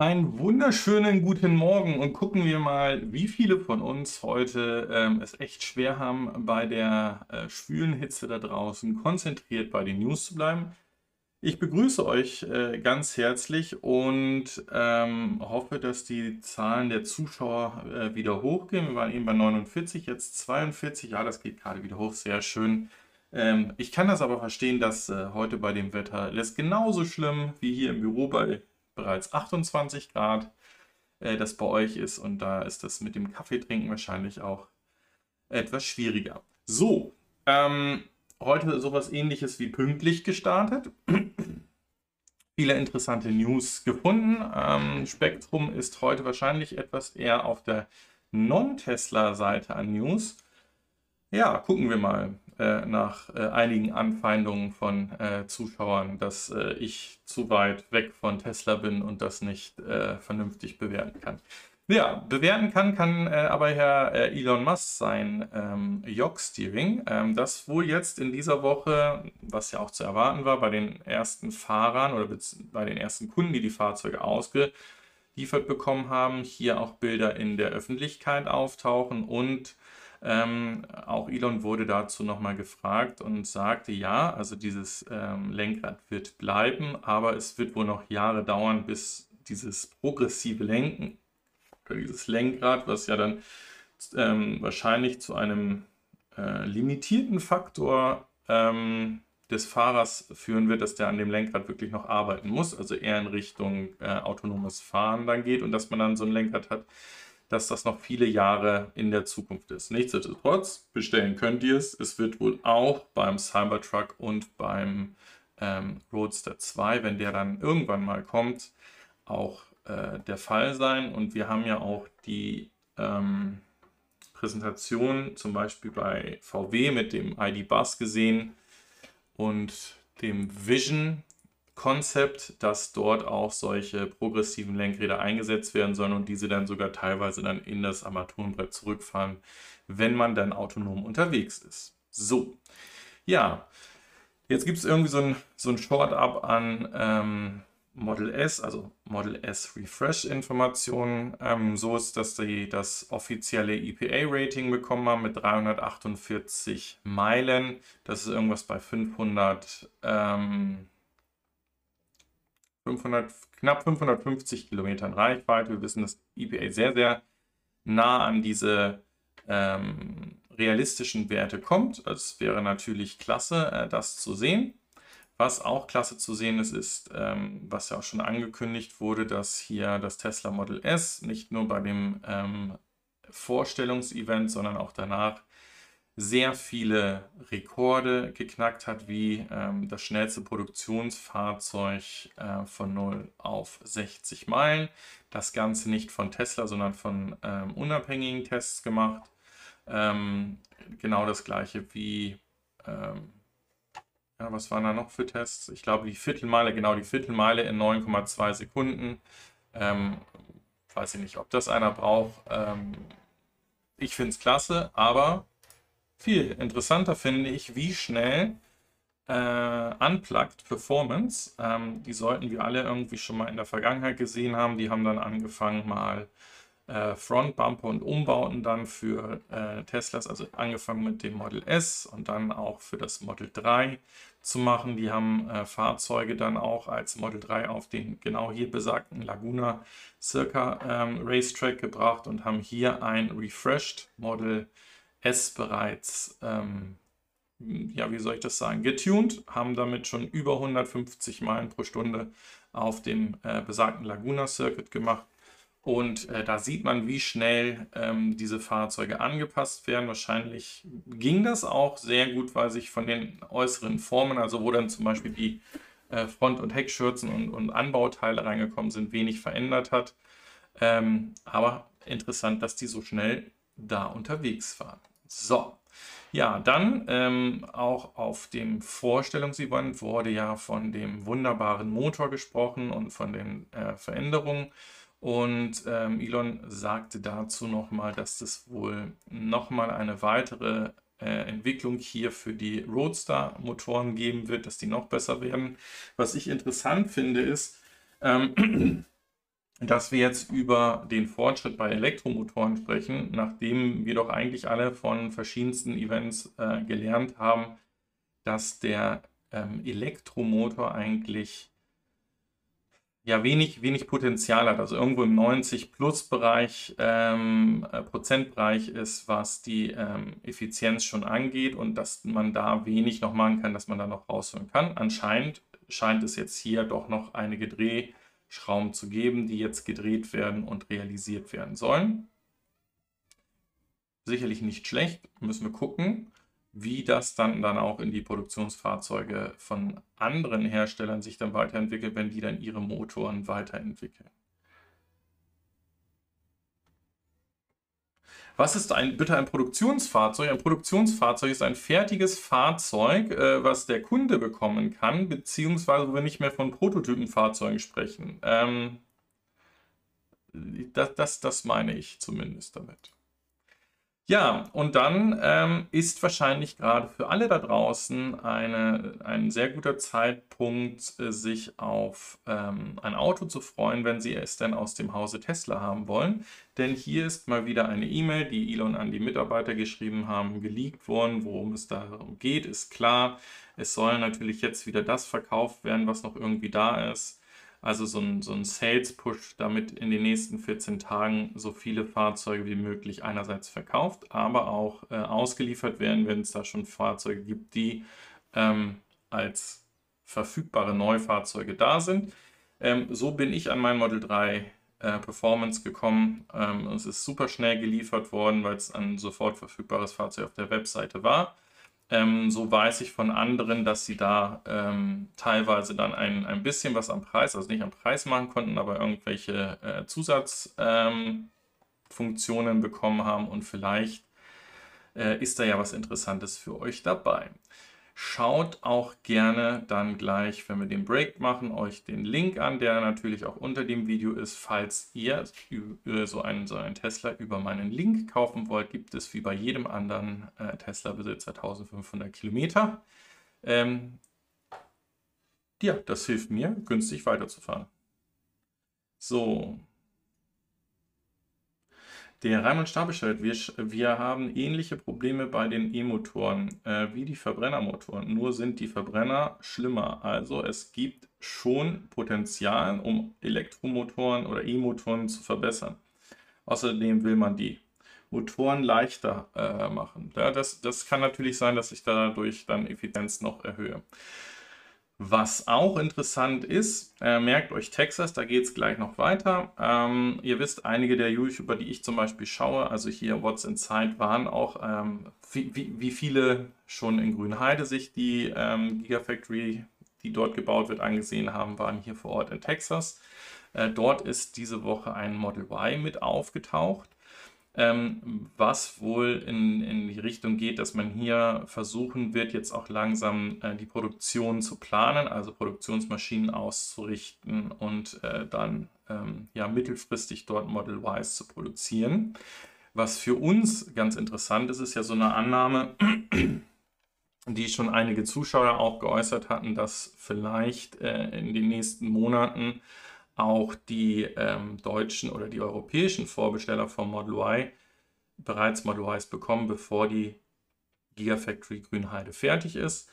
Einen wunderschönen guten Morgen und gucken wir mal, wie viele von uns heute ähm, es echt schwer haben, bei der äh, schwülen Hitze da draußen konzentriert bei den News zu bleiben. Ich begrüße euch äh, ganz herzlich und ähm, hoffe, dass die Zahlen der Zuschauer äh, wieder hochgehen. Wir waren eben bei 49, jetzt 42. Ja, das geht gerade wieder hoch, sehr schön. Ähm, ich kann das aber verstehen, dass äh, heute bei dem Wetter es genauso schlimm wie hier im Büro bei bereits 28 Grad äh, das bei euch ist. Und da ist das mit dem Kaffeetrinken wahrscheinlich auch etwas schwieriger. So, ähm, heute sowas ähnliches wie pünktlich gestartet. Viele interessante News gefunden. Ähm, Spektrum ist heute wahrscheinlich etwas eher auf der Non-Tesla-Seite an News. Ja, gucken wir mal äh, nach äh, einigen Anfeindungen von äh, Zuschauern, dass äh, ich zu weit weg von Tesla bin und das nicht äh, vernünftig bewerten kann. Ja, bewerten kann, kann aber Herr Elon Musk sein ähm, Jog-Steering, ähm, das wohl jetzt in dieser Woche, was ja auch zu erwarten war, bei den ersten Fahrern oder bei den ersten Kunden, die die Fahrzeuge ausgeliefert bekommen haben, hier auch Bilder in der Öffentlichkeit auftauchen und ähm, auch Elon wurde dazu nochmal gefragt und sagte, ja, also dieses ähm, Lenkrad wird bleiben, aber es wird wohl noch Jahre dauern, bis dieses progressive Lenken dieses Lenkrad, was ja dann ähm, wahrscheinlich zu einem äh, limitierten Faktor ähm, des Fahrers führen wird, dass der an dem Lenkrad wirklich noch arbeiten muss, also eher in Richtung äh, autonomes Fahren dann geht und dass man dann so ein Lenkrad hat, dass das noch viele Jahre in der Zukunft ist. Nichtsdestotrotz, bestellen könnt ihr es. Es wird wohl auch beim Cybertruck und beim ähm, Roadster 2, wenn der dann irgendwann mal kommt, auch äh, der Fall sein. Und wir haben ja auch die ähm, Präsentation zum Beispiel bei VW mit dem ID-Bus gesehen und dem Vision Konzept, dass dort auch solche progressiven Lenkräder eingesetzt werden sollen und diese dann sogar teilweise dann in das Armaturenbrett zurückfahren, wenn man dann autonom unterwegs ist. So, ja, jetzt gibt es irgendwie so ein, so ein Short-Up an ähm, Model S, also Model S Refresh-Informationen. Ähm, so ist, dass sie das offizielle EPA-Rating bekommen haben mit 348 Meilen. Das ist irgendwas bei 500. Ähm, 500, knapp 550 Kilometern Reichweite. Wir wissen, dass EPA sehr, sehr nah an diese ähm, realistischen Werte kommt. Es wäre natürlich klasse, äh, das zu sehen. Was auch klasse zu sehen ist, ist, ähm, was ja auch schon angekündigt wurde, dass hier das Tesla Model S nicht nur bei dem ähm, Vorstellungsevent, sondern auch danach sehr viele Rekorde geknackt hat, wie ähm, das schnellste Produktionsfahrzeug äh, von 0 auf 60 Meilen. Das Ganze nicht von Tesla, sondern von ähm, unabhängigen Tests gemacht. Ähm, genau das gleiche wie, ähm, ja, was waren da noch für Tests? Ich glaube, die Viertelmeile, genau die Viertelmeile in 9,2 Sekunden. Ähm, weiß ich nicht, ob das einer braucht. Ähm, ich finde es klasse, aber viel interessanter finde ich, wie schnell äh, Unplugged Performance, ähm, die sollten wir alle irgendwie schon mal in der Vergangenheit gesehen haben. Die haben dann angefangen mal äh, Frontbumper und Umbauten dann für äh, Teslas, also angefangen mit dem Model S und dann auch für das Model 3 zu machen. Die haben äh, Fahrzeuge dann auch als Model 3 auf den genau hier besagten Laguna Circa ähm, Racetrack gebracht und haben hier ein refreshed Model S bereits, ähm, ja, wie soll ich das sagen, getuned, haben damit schon über 150 Meilen pro Stunde auf dem äh, besagten Laguna Circuit gemacht. Und äh, da sieht man, wie schnell ähm, diese Fahrzeuge angepasst werden. Wahrscheinlich ging das auch sehr gut, weil sich von den äußeren Formen, also wo dann zum Beispiel die äh, Front- und Heckschürzen und, und, Anbauteile reingekommen sind, wenig verändert hat. Ähm, aber interessant, dass die so schnell da unterwegs waren. So, ja, dann ähm, auch auf dem Vorstellungsevent wurde ja von dem wunderbaren Motor gesprochen und von den äh, Veränderungen. Und ähm, Elon sagte dazu nochmal, dass es wohl nochmal eine weitere äh, Entwicklung hier für die Roadster-Motoren geben wird, dass die noch besser werden. Was ich interessant finde, ist, ähm, dass wir jetzt über den Fortschritt bei Elektromotoren sprechen, nachdem wir doch eigentlich alle von verschiedensten Events äh, gelernt haben, dass der ähm, Elektromotor eigentlich ja wenig, wenig Potenzial hat, also irgendwo im 90-Plus-Bereich, ähm, äh, Prozentbereich ist, was die ähm, Effizienz schon angeht und dass man da wenig noch machen kann, dass man da noch rausholen kann. Anscheinend scheint es jetzt hier doch noch einige Drehschrauben zu geben, die jetzt gedreht werden und realisiert werden sollen. Sicherlich nicht schlecht, müssen wir gucken wie das dann, dann auch in die Produktionsfahrzeuge von anderen Herstellern sich dann weiterentwickelt, wenn die dann ihre Motoren weiterentwickeln. Was ist ein, bitte ein Produktionsfahrzeug? Ein Produktionsfahrzeug ist ein fertiges Fahrzeug, äh, was der Kunde bekommen kann, beziehungsweise wo wir nicht mehr von Prototypenfahrzeugen sprechen. Ähm, das, das, das meine ich zumindest damit. Ja, und dann ähm, ist wahrscheinlich gerade für alle da draußen eine, ein sehr guter Zeitpunkt, äh, sich auf ähm, ein Auto zu freuen, wenn Sie es denn aus dem Hause Tesla haben wollen. Denn hier ist mal wieder eine E-Mail, die Elon an die Mitarbeiter geschrieben haben, geleakt worden. Worum es darum geht, ist klar. Es soll natürlich jetzt wieder das verkauft werden, was noch irgendwie da ist. Also so ein, so ein Sales-Push, damit in den nächsten 14 Tagen so viele Fahrzeuge wie möglich einerseits verkauft, aber auch äh, ausgeliefert werden, wenn es da schon Fahrzeuge gibt, die ähm, als verfügbare Neufahrzeuge da sind. Ähm, so bin ich an mein Model 3 äh, Performance gekommen. Ähm, es ist super schnell geliefert worden, weil es ein sofort verfügbares Fahrzeug auf der Webseite war. Ähm, so weiß ich von anderen, dass sie da ähm, teilweise dann ein, ein bisschen was am Preis, also nicht am Preis machen konnten, aber irgendwelche äh, Zusatzfunktionen ähm, bekommen haben und vielleicht äh, ist da ja was Interessantes für euch dabei. Schaut auch gerne dann gleich, wenn wir den Break machen, euch den Link an, der natürlich auch unter dem Video ist. Falls ihr so einen, so einen Tesla über meinen Link kaufen wollt, gibt es wie bei jedem anderen äh, Tesla-Besitzer 1500 Kilometer. Ähm, ja, das hilft mir, günstig weiterzufahren. So, der Raimund Stabelstedt, wir, wir haben ähnliche Probleme bei den E-Motoren äh, wie die Verbrennermotoren, nur sind die Verbrenner schlimmer. Also es gibt schon Potenzial, um Elektromotoren oder E-Motoren zu verbessern. Außerdem will man die Motoren leichter äh, machen. Ja, das, das kann natürlich sein, dass ich dadurch dann Effizienz noch erhöhe. Was auch interessant ist, äh, merkt euch Texas, da geht es gleich noch weiter. Ähm, ihr wisst, einige der YouTuber, die ich zum Beispiel schaue, also hier What's Inside, waren auch, ähm, wie, wie, viele schon in Grünheide sich die ähm, Gigafactory, die dort gebaut wird, angesehen haben, waren hier vor Ort in Texas. Äh, dort ist diese Woche ein Model Y mit aufgetaucht ähm, was wohl in, in die Richtung geht, dass man hier versuchen wird, jetzt auch langsam äh, die Produktion zu planen, also Produktionsmaschinen auszurichten und äh, dann ähm, ja mittelfristig dort Model Ys zu produzieren. Was für uns ganz interessant ist, ist ja so eine Annahme, die schon einige Zuschauer auch geäußert hatten, dass vielleicht äh, in den nächsten Monaten auch die ähm, deutschen oder die europäischen Vorbesteller vom Model Y bereits Model Ys bekommen, bevor die Gigafactory Grünheide fertig ist.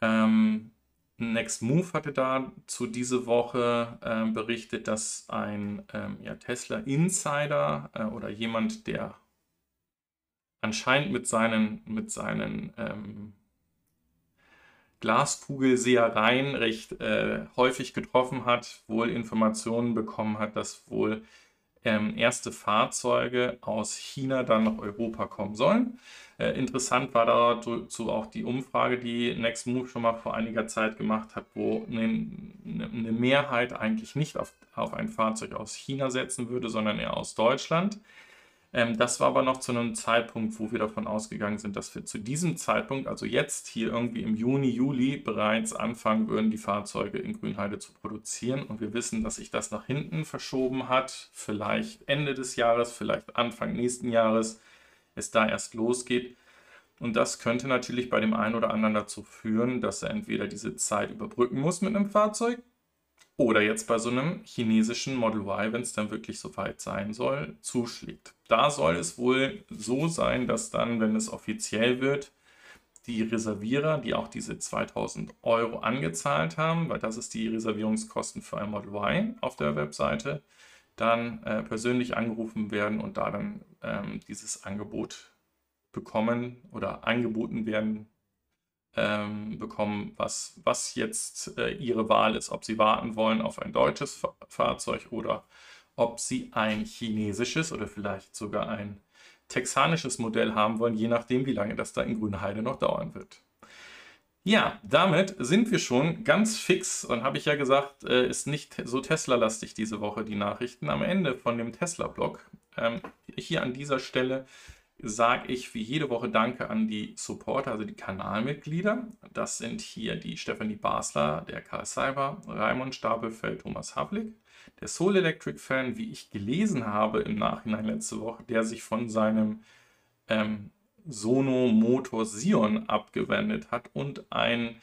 Ähm, Next Move hatte dazu diese Woche äh, berichtet, dass ein ähm, ja, Tesla Insider äh, oder jemand, der anscheinend mit seinen, mit seinen ähm, Glaskugelsehereien recht äh, häufig getroffen hat, wohl Informationen bekommen hat, dass wohl ähm, erste Fahrzeuge aus China dann nach Europa kommen sollen. Äh, interessant war dazu auch die Umfrage, die Next Move schon mal vor einiger Zeit gemacht hat, wo eine, eine Mehrheit eigentlich nicht auf, auf ein Fahrzeug aus China setzen würde, sondern eher aus Deutschland. Ähm, das war aber noch zu einem Zeitpunkt, wo wir davon ausgegangen sind, dass wir zu diesem Zeitpunkt, also jetzt hier irgendwie im Juni, Juli, bereits anfangen würden, die Fahrzeuge in Grünheide zu produzieren. Und wir wissen, dass sich das nach hinten verschoben hat. Vielleicht Ende des Jahres, vielleicht Anfang nächsten Jahres, es da erst losgeht. Und das könnte natürlich bei dem einen oder anderen dazu führen, dass er entweder diese Zeit überbrücken muss mit einem Fahrzeug oder jetzt bei so einem chinesischen Model Y, wenn es dann wirklich so weit sein soll, zuschlägt. Da soll es wohl so sein, dass dann, wenn es offiziell wird, die Reservierer, die auch diese 2000 Euro angezahlt haben, weil das ist die Reservierungskosten für ein Model Y auf der Webseite, dann äh, persönlich angerufen werden und da dann ähm, dieses Angebot bekommen oder angeboten werden ähm, bekommen, was, was jetzt äh, ihre Wahl ist, ob sie warten wollen auf ein deutsches Fa Fahrzeug oder ob sie ein chinesisches oder vielleicht sogar ein texanisches Modell haben wollen, je nachdem, wie lange das da in Grünheide noch dauern wird. Ja, damit sind wir schon ganz fix und habe ich ja gesagt, äh, ist nicht so Tesla-lastig diese Woche die Nachrichten. Am Ende von dem Tesla-Blog, ähm, hier an dieser Stelle sage ich wie jede Woche Danke an die Supporter, also die Kanalmitglieder. Das sind hier die Stefanie Basler, der Karl Cyber, Raimund Stapelfeld, Thomas Havlik, der Soul Electric Fan, wie ich gelesen habe im Nachhinein letzte Woche, der sich von seinem ähm, Sono Motor Sion abgewendet hat und ein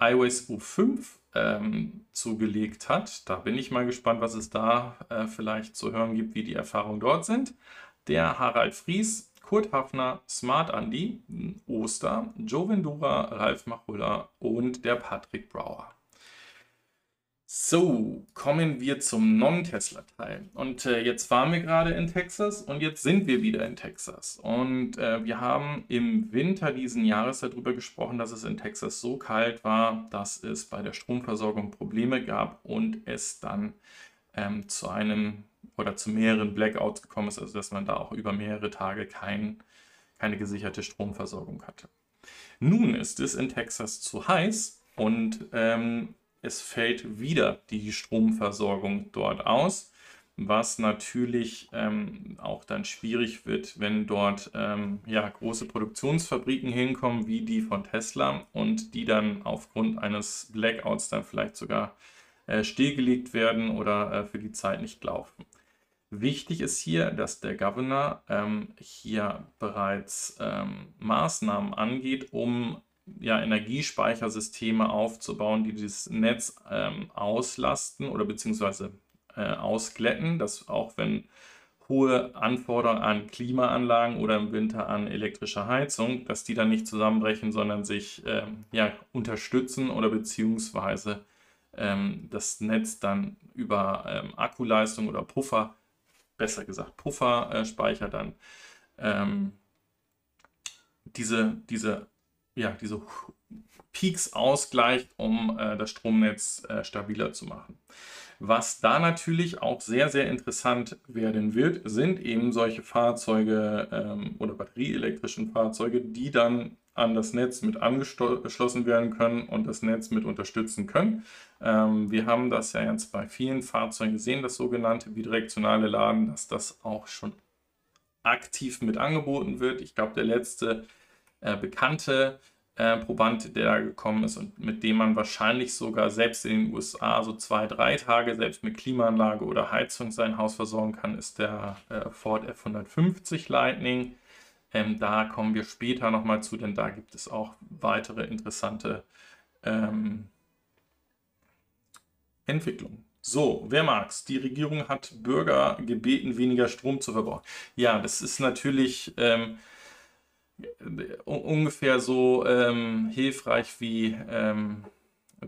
iOS U5 ähm, zugelegt hat. Da bin ich mal gespannt, was es da äh, vielleicht zu hören gibt, wie die Erfahrungen dort sind. Der Harald Fries Kurt Hafner, Smart Andy, Oster, Joe Vendura, Ralf Machulla und der Patrick Brauer. So, kommen wir zum Non-Tesla-Teil. Und äh, jetzt waren wir gerade in Texas und jetzt sind wir wieder in Texas. Und äh, wir haben im Winter diesen Jahres darüber gesprochen, dass es in Texas so kalt war, dass es bei der Stromversorgung Probleme gab und es dann ähm, zu einem oder zu mehreren Blackouts gekommen ist, also dass man da auch über mehrere Tage kein, keine gesicherte Stromversorgung hatte. Nun ist es in Texas zu heiß und ähm, es fällt wieder die Stromversorgung dort aus, was natürlich ähm, auch dann schwierig wird, wenn dort ähm, ja, große Produktionsfabriken hinkommen, wie die von Tesla und die dann aufgrund eines Blackouts dann vielleicht sogar äh, stillgelegt werden oder äh, für die Zeit nicht laufen. Wichtig ist hier, dass der Governor ähm, hier bereits ähm, Maßnahmen angeht, um ja, Energiespeichersysteme aufzubauen, die dieses Netz ähm, auslasten oder beziehungsweise äh, ausglätten, dass auch wenn hohe Anforderungen an Klimaanlagen oder im Winter an elektrische Heizung, dass die dann nicht zusammenbrechen, sondern sich ähm, ja, unterstützen oder beziehungsweise ähm, das Netz dann über ähm, Akkuleistung oder Puffer besser gesagt Pufferspeicher dann ähm, diese, diese, ja, diese Peaks ausgleicht, um äh, das Stromnetz äh, stabiler zu machen. Was da natürlich auch sehr, sehr interessant werden wird, sind eben solche Fahrzeuge ähm, oder batterieelektrischen Fahrzeuge, die dann an das Netz mit angeschlossen werden können und das Netz mit unterstützen können. Ähm, wir haben das ja jetzt bei vielen Fahrzeugen gesehen, das sogenannte bidirektionale Laden, dass das auch schon aktiv mit angeboten wird. Ich glaube, der letzte äh, bekannte äh, Proband, der da gekommen ist und mit dem man wahrscheinlich sogar selbst in den USA so zwei, drei Tage selbst mit Klimaanlage oder Heizung sein Haus versorgen kann, ist der äh, Ford F150 Lightning. Ähm, da kommen wir später nochmal zu, denn da gibt es auch weitere interessante ähm, Entwicklungen. So, wer mag's? Die Regierung hat Bürger gebeten, weniger Strom zu verbrauchen. Ja, das ist natürlich ähm, ungefähr so ähm, hilfreich wie ähm,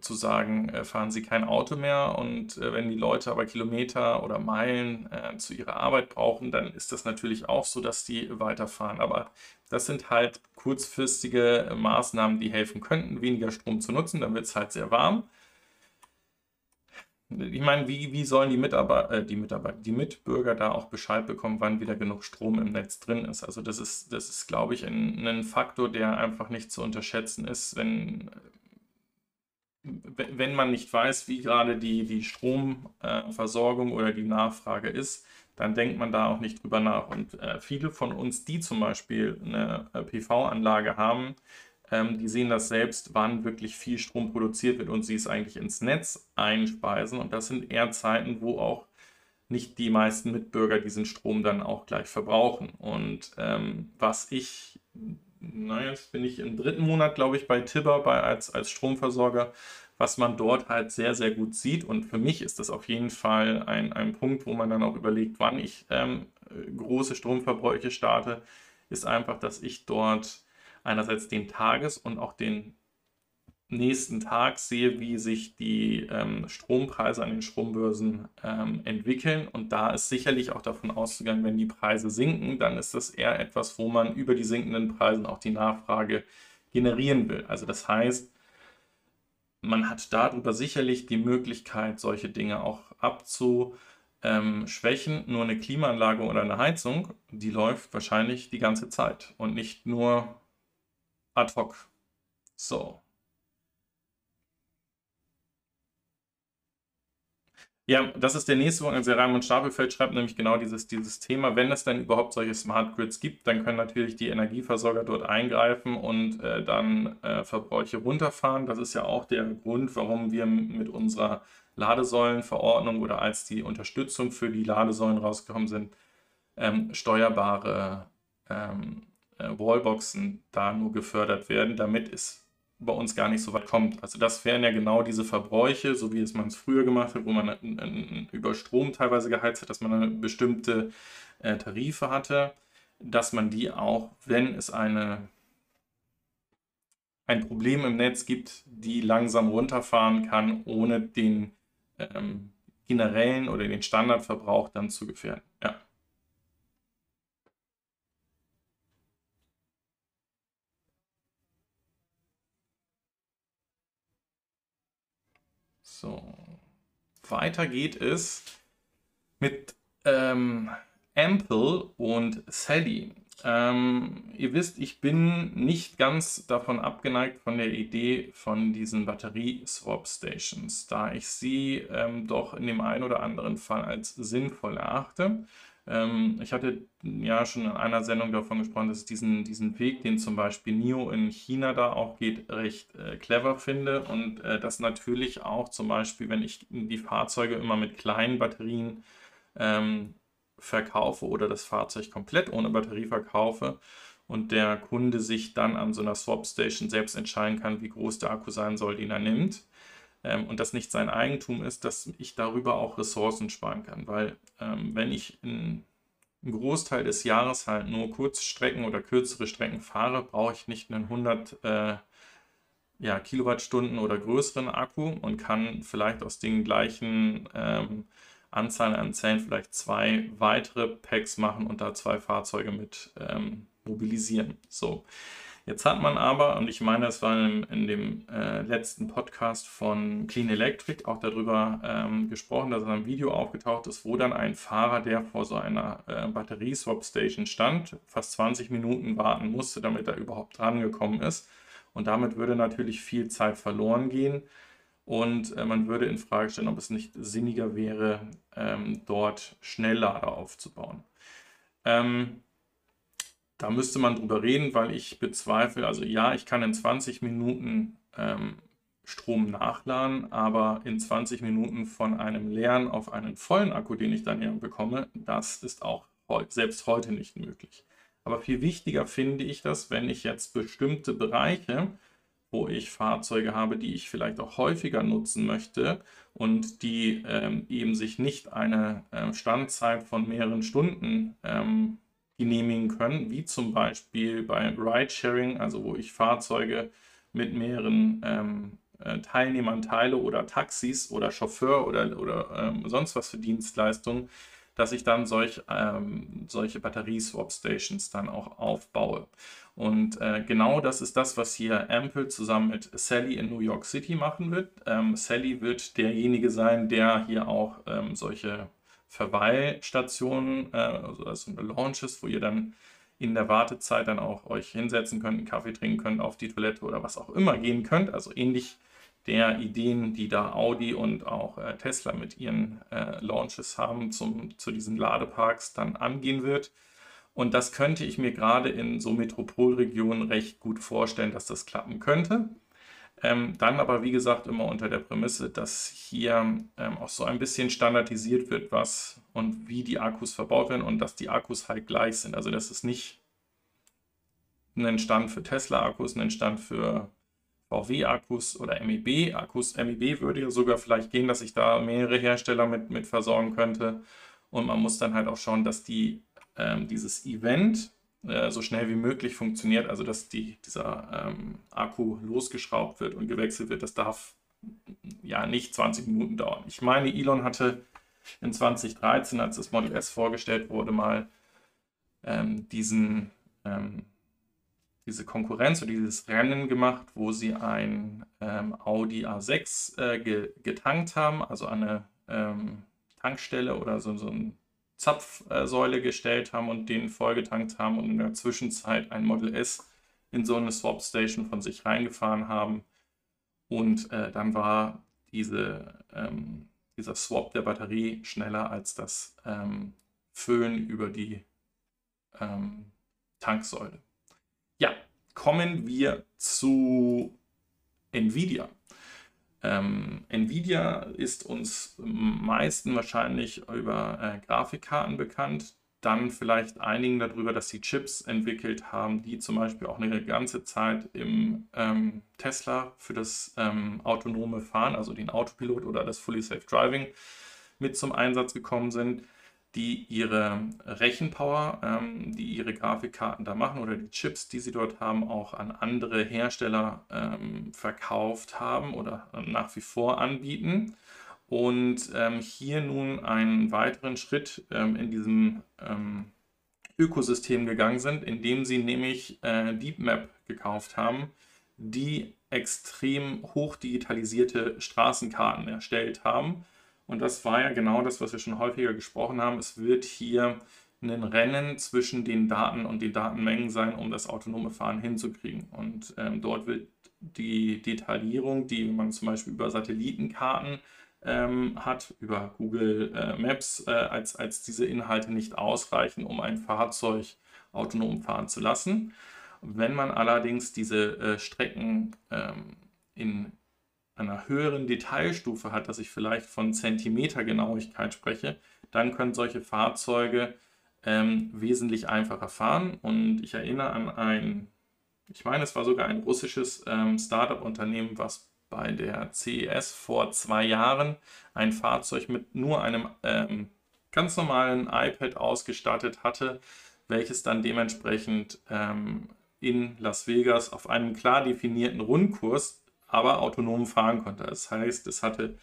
zu sagen, äh, fahren Sie kein Auto mehr und äh, wenn die Leute aber Kilometer oder Meilen äh, zu ihrer Arbeit brauchen, dann ist das natürlich auch so, dass die weiterfahren. Aber das sind halt kurzfristige Maßnahmen, die helfen könnten, weniger Strom zu nutzen. Dann wird es halt sehr warm. Ich meine, wie, wie sollen die Mitarbeiter, äh, die Mitarbeiter, die Mitbürger da auch Bescheid bekommen, wann wieder genug Strom im Netz drin ist? Also das ist, das ist, glaube ich, ein, ein Faktor, der einfach nicht zu unterschätzen ist, wenn wenn man nicht weiß, wie gerade die, die Stromversorgung oder die Nachfrage ist, dann denkt man da auch nicht drüber nach. Und äh, viele von uns, die zum Beispiel eine äh, PV-Anlage haben, ähm, die sehen das selbst, wann wirklich viel Strom produziert wird und sie es eigentlich ins Netz einspeisen. Und das sind eher Zeiten, wo auch nicht die meisten Mitbürger diesen Strom dann auch gleich verbrauchen. Und ähm, was ich na, jetzt bin ich im dritten Monat, glaube ich, bei Tibber bei, als, als Stromversorger, was man dort halt sehr, sehr gut sieht. Und für mich ist das auf jeden Fall ein, ein Punkt, wo man dann auch überlegt, wann ich ähm, große Stromverbräuche starte, ist einfach, dass ich dort einerseits den Tages- und auch den nächsten Tag sehe, wie sich die ähm, Strompreise an den Strombörsen ähm, entwickeln. Und da ist sicherlich auch davon auszugehen, wenn die Preise sinken, dann ist das eher etwas, wo man über die sinkenden Preise auch die Nachfrage generieren will. Also das heißt, man hat darüber sicherlich die Möglichkeit, solche Dinge auch abzuschwächen. Nur eine Klimaanlage oder eine Heizung, die läuft wahrscheinlich die ganze Zeit und nicht nur ad hoc. So. Ja, das ist der nächste Punkt. Also Raimund Stapelfeld schreibt nämlich genau dieses, dieses Thema. Wenn es dann überhaupt solche Smart Grids gibt, dann können natürlich die Energieversorger dort eingreifen und äh, dann äh, Verbräuche runterfahren. Das ist ja auch der Grund, warum wir mit unserer Ladesäulenverordnung oder als die Unterstützung für die Ladesäulen rausgekommen sind, ähm, steuerbare ähm, äh, Wallboxen da nur gefördert werden, damit es bei uns gar nicht so weit kommt. Also das wären ja genau diese Verbräuche, so wie es man es früher gemacht hat, wo man über Strom teilweise geheizt hat, dass man eine bestimmte äh, Tarife hatte, dass man die auch, wenn es eine, ein Problem im Netz gibt, die langsam runterfahren kann, ohne den ähm, generellen oder den Standardverbrauch dann zu gefährden. Ja. So. Weiter geht es mit ähm, Ample und Sally. Ähm, ihr wisst, ich bin nicht ganz davon abgeneigt von der Idee von diesen Batterie-Swap-Stations, da ich sie ähm, doch in dem einen oder anderen Fall als sinnvoll erachte. Ähm, ich hatte ja schon in einer Sendung davon gesprochen, dass ich diesen, diesen Weg, den zum Beispiel NIO in China da auch geht, recht äh, clever finde und äh, das natürlich auch zum Beispiel, wenn ich die Fahrzeuge immer mit kleinen Batterien ähm, verkaufe oder das Fahrzeug komplett ohne Batterie verkaufe und der Kunde sich dann an so einer Swap-Station selbst entscheiden kann, wie groß der Akku sein soll, den er nimmt ähm, und das nicht sein Eigentum ist, dass ich darüber auch Ressourcen sparen kann. Weil ähm, wenn ich in, einen Großteil des Jahres halt nur Kurzstrecken oder kürzere Strecken fahre, brauche ich nicht einen 100 äh, ja, Kilowattstunden oder größeren Akku und kann vielleicht aus den gleichen ähm, Anzahl an Zellen vielleicht zwei weitere Packs machen und da zwei Fahrzeuge mit ähm, mobilisieren. So. Jetzt hat man aber, und ich meine, das war in, in dem äh, letzten Podcast von Clean Electric auch darüber ähm, gesprochen, dass ein Video aufgetaucht ist, wo dann ein Fahrer, der vor so einer äh, Batterieswap-Station stand, fast 20 Minuten warten musste, damit er überhaupt drangekommen ist. Und damit würde natürlich viel Zeit verloren gehen. Und äh, man würde in Frage stellen, ob es nicht sinniger wäre, ähm, dort Schnelllader aufzubauen. Ähm, da müsste man drüber reden, weil ich bezweifle, also ja, ich kann in 20 Minuten ähm, Strom nachladen, aber in 20 Minuten von einem leeren auf einen vollen Akku, den ich dann hier bekomme, das ist auch selbst heute nicht möglich. Aber viel wichtiger finde ich das, wenn ich jetzt bestimmte Bereiche, wo ich Fahrzeuge habe, die ich vielleicht auch häufiger nutzen möchte und die ähm, eben sich nicht eine äh, Standzeit von mehreren Stunden ähm, genehmigen können, wie zum Beispiel bei Ridesharing, also wo ich Fahrzeuge mit mehreren ähm, äh, Teilnehmern teile oder Taxis oder Chauffeur oder, oder ähm, sonst was für Dienstleistungen, dass ich dann solch, ähm, solche Batterieswap-Stations dann auch aufbaue. Und äh, genau das ist das, was hier Ample zusammen mit Sally in New York City machen wird. Ähm, Sally wird derjenige sein, der hier auch ähm, solche Verweilstationen, äh, also, also Launches, wo ihr dann in der Wartezeit dann auch euch hinsetzen könnt, einen Kaffee trinken könnt, auf die Toilette oder was auch immer gehen könnt. Also ähnlich der Ideen, die da Audi und auch äh, Tesla mit ihren äh, Launches haben zum, zu diesen Ladeparks dann angehen wird. Und das könnte ich mir gerade in so Metropolregionen recht gut vorstellen, dass das klappen könnte. Ähm, dann aber, wie gesagt, immer unter der Prämisse, dass hier ähm, auch so ein bisschen standardisiert wird, was und wie die Akkus verbaut werden und dass die Akkus halt gleich sind. Also, das ist nicht ein Stand für Tesla-Akkus, ein Stand für VW-Akkus oder MEB-Akkus. MEB würde ja sogar vielleicht gehen, dass ich da mehrere Hersteller mit, mit versorgen könnte. Und man muss dann halt auch schauen, dass die, ähm, dieses Event äh, so schnell wie möglich funktioniert, also dass die, dieser ähm, Akku losgeschraubt wird und gewechselt wird. Das darf ja nicht 20 Minuten dauern. Ich meine, Elon hatte in 2013, als das Model S vorgestellt wurde, mal ähm, diesen ähm, diese Konkurrenz oder dieses Rennen gemacht, wo sie ein ähm, Audi A6 äh, ge getankt haben, also eine ähm, Tankstelle oder so, so eine Zapfsäule gestellt haben und den vollgetankt haben und in der Zwischenzeit ein Model S in so eine Swap Station von sich reingefahren haben. Und äh, dann war diese, ähm, dieser Swap der Batterie schneller als das ähm, Füllen über die ähm, Tanksäule. Ja, kommen wir zu Nvidia. Ähm, Nvidia ist uns meisten wahrscheinlich über äh, Grafikkarten bekannt. Dann vielleicht einigen darüber, dass sie Chips entwickelt haben, die zum Beispiel auch eine ganze Zeit im ähm, Tesla für das ähm, autonome Fahren, also den Autopilot oder das Fully Safe Driving, mit zum Einsatz gekommen sind die ihre Rechenpower, ähm, die ihre Grafikkarten da machen oder die Chips, die sie dort haben, auch an andere Hersteller ähm, verkauft haben oder nach wie vor anbieten. Und ähm, hier nun einen weiteren Schritt ähm, in diesem ähm, Ökosystem gegangen sind, indem sie nämlich äh, DeepMap gekauft haben, die extrem hoch digitalisierte Straßenkarten erstellt haben und das war ja genau das, was wir schon häufiger gesprochen haben. Es wird hier ein Rennen zwischen den Daten und den Datenmengen sein, um das autonome Fahren hinzukriegen. Und ähm, dort wird die Detaillierung, die man zum Beispiel über Satellitenkarten ähm, hat, über Google äh, Maps, äh, als, als diese Inhalte nicht ausreichen, um ein Fahrzeug autonom fahren zu lassen. Wenn man allerdings diese äh, Strecken ähm, in einer höheren Detailstufe hat, dass ich vielleicht von Zentimetergenauigkeit spreche, dann können solche Fahrzeuge ähm, wesentlich einfacher fahren. Und ich erinnere an ein, ich meine, es war sogar ein russisches ähm, Startup-Unternehmen, was bei der CES vor zwei Jahren ein Fahrzeug mit nur einem ähm, ganz normalen iPad ausgestattet hatte, welches dann dementsprechend ähm, in Las Vegas auf einem klar definierten Rundkurs aber autonom fahren konnte. Das heißt, es hatte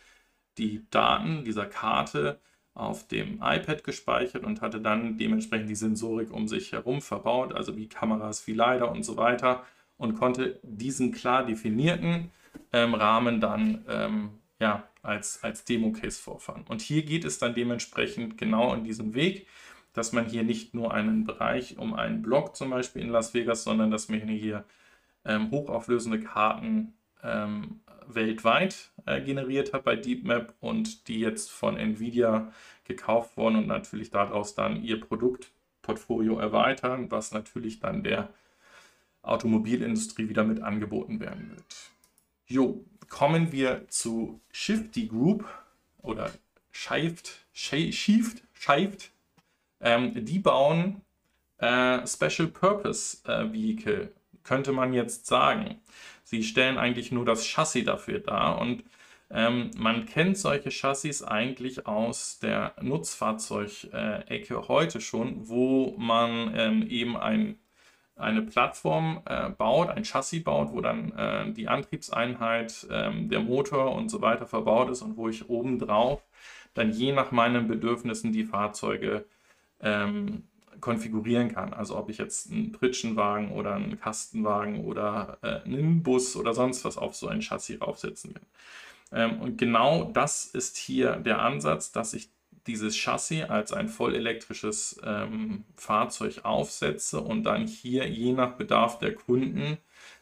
die Daten dieser Karte auf dem iPad gespeichert und hatte dann dementsprechend die Sensorik um sich herum verbaut, also wie Kameras, wie LiDAR und so weiter und konnte diesen klar definierten ähm, Rahmen dann ähm, ja, als, als Demo-Case vorfahren. Und hier geht es dann dementsprechend genau in diesem Weg, dass man hier nicht nur einen Bereich um einen Block zum Beispiel in Las Vegas, sondern dass man hier ähm, hochauflösende Karten ähm, weltweit äh, generiert hat bei DeepMap und die jetzt von Nvidia gekauft wurden und natürlich daraus dann ihr Produktportfolio erweitern, was natürlich dann der Automobilindustrie wieder mit angeboten werden wird. Jo, kommen wir zu Shifty Group oder Shift, Shift, Shift. Ähm, die bauen äh, Special Purpose äh, Vehicle, könnte man jetzt sagen. Sie stellen eigentlich nur das Chassis dafür dar und ähm, man kennt solche Chassis eigentlich aus der Nutzfahrzeugecke heute schon, wo man ähm, eben ein, eine Plattform äh, baut, ein Chassis baut, wo dann äh, die Antriebseinheit, ähm, der Motor und so weiter verbaut ist und wo ich obendrauf dann je nach meinen Bedürfnissen die Fahrzeuge ähm, konfigurieren kann. Also ob ich jetzt einen Pritschenwagen oder einen Kastenwagen oder äh, einen Bus oder sonst was auf so ein Chassis raufsetzen will. Ähm, und genau das ist hier der Ansatz, dass ich dieses Chassis als ein vollelektrisches ähm, Fahrzeug aufsetze und dann hier je nach Bedarf der Kunden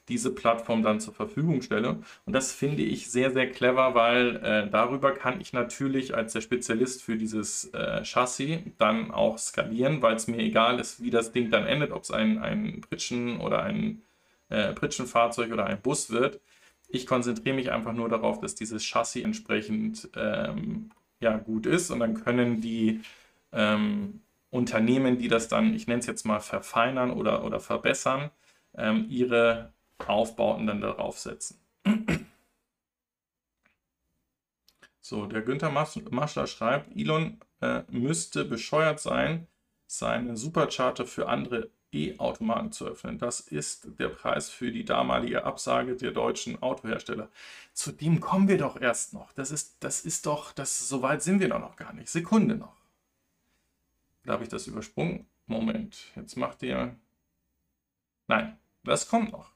diese Plattform dann zur Verfügung stelle. Und das finde ich sehr, sehr clever, weil äh, darüber kann ich natürlich als der Spezialist für dieses äh, Chassis dann auch skalieren, weil es mir egal ist, wie das Ding dann endet, ob es ein, ein Pritschen oder ein äh, Pritschenfahrzeug oder ein Bus wird. Ich konzentriere mich einfach nur darauf, dass dieses Chassis entsprechend ähm, ja, gut ist und dann können die ähm, Unternehmen, die das dann, ich nenne es jetzt mal verfeinern oder, oder verbessern, ähm, ihre Aufbauten dann darauf setzen. So, der Günther Maschler schreibt, Elon äh, müsste bescheuert sein, seine Supercharter für andere E-Automaten zu öffnen. Das ist der Preis für die damalige Absage der deutschen Autohersteller. Zu dem kommen wir doch erst noch. Das ist, das ist doch, das, so weit sind wir doch noch gar nicht. Sekunde noch. Da habe ich das übersprungen. Moment, jetzt macht ihr. Nein, das kommt noch.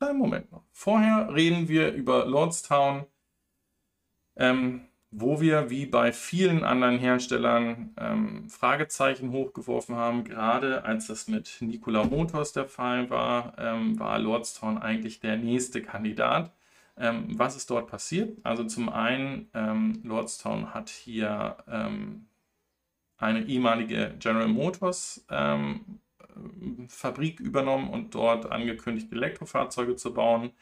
Kleinen Moment noch. Vorher reden wir über Lordstown. Ähm, wo wir wie bei vielen anderen Herstellern ähm, Fragezeichen hochgeworfen haben, gerade als das mit Nikola Motors der Fall war, ähm, war Lordstown eigentlich der nächste Kandidat. Ähm, was ist dort passiert? Also zum einen, ähm, Lordstown hat hier ähm, eine ehemalige General Motors ähm, Fabrik übernommen und dort angekündigt, Elektrofahrzeuge zu bauen.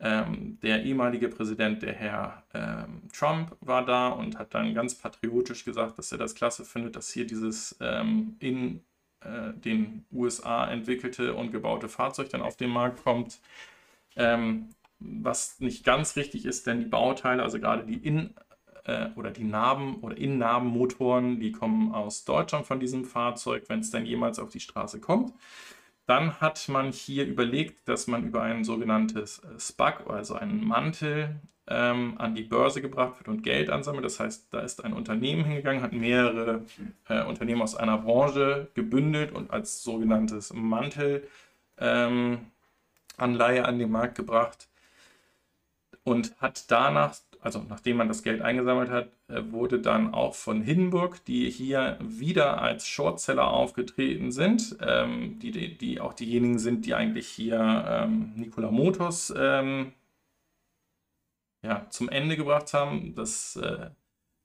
Ähm, der ehemalige Präsident, der Herr ähm, Trump, war da und hat dann ganz patriotisch gesagt, dass er das klasse findet, dass hier dieses ähm, in äh, den USA entwickelte und gebaute Fahrzeug dann auf den Markt kommt. Ähm, was nicht ganz richtig ist, denn die Bauteile, also gerade die In- äh, oder die Narben- oder Innennabenmotoren, die kommen aus Deutschland von diesem Fahrzeug, wenn es dann jemals auf die Straße kommt. Dann hat man hier überlegt, dass man über ein sogenanntes äh, SPAC, also einen Mantel, ähm, an die Börse gebracht wird und Geld ansammelt. Das heißt, da ist ein Unternehmen hingegangen, hat mehrere äh, Unternehmen aus einer Branche gebündelt und als sogenanntes Mantelanleihe ähm, an den Markt gebracht und hat danach also nachdem man das Geld eingesammelt hat, äh, wurde dann auch von Hindenburg, die hier wieder als Shortseller aufgetreten sind, ähm, die, die, die, auch diejenigen sind, die eigentlich hier ähm, Nikola Motors ähm, ja, zum Ende gebracht haben, das, äh,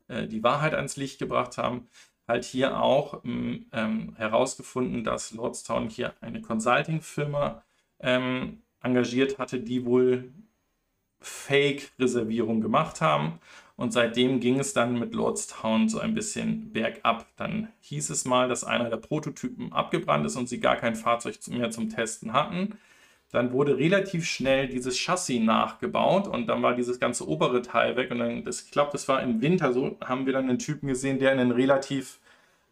äh, die Wahrheit ans Licht gebracht haben, halt hier auch ähm, herausgefunden, dass Lordstown hier eine Consulting-Firma ähm, engagiert hatte, die wohl Fake-Reservierung gemacht haben. Und seitdem ging es dann mit Lordstown so ein bisschen bergab. Dann hieß es mal, dass einer der Prototypen abgebrannt ist und sie gar kein Fahrzeug mehr zum Testen hatten. Dann wurde relativ schnell dieses Chassis nachgebaut und dann war dieses ganze obere Teil weg. Und dann, das, ich glaube, das war im Winter so, haben wir dann einen Typen gesehen, der in einem relativ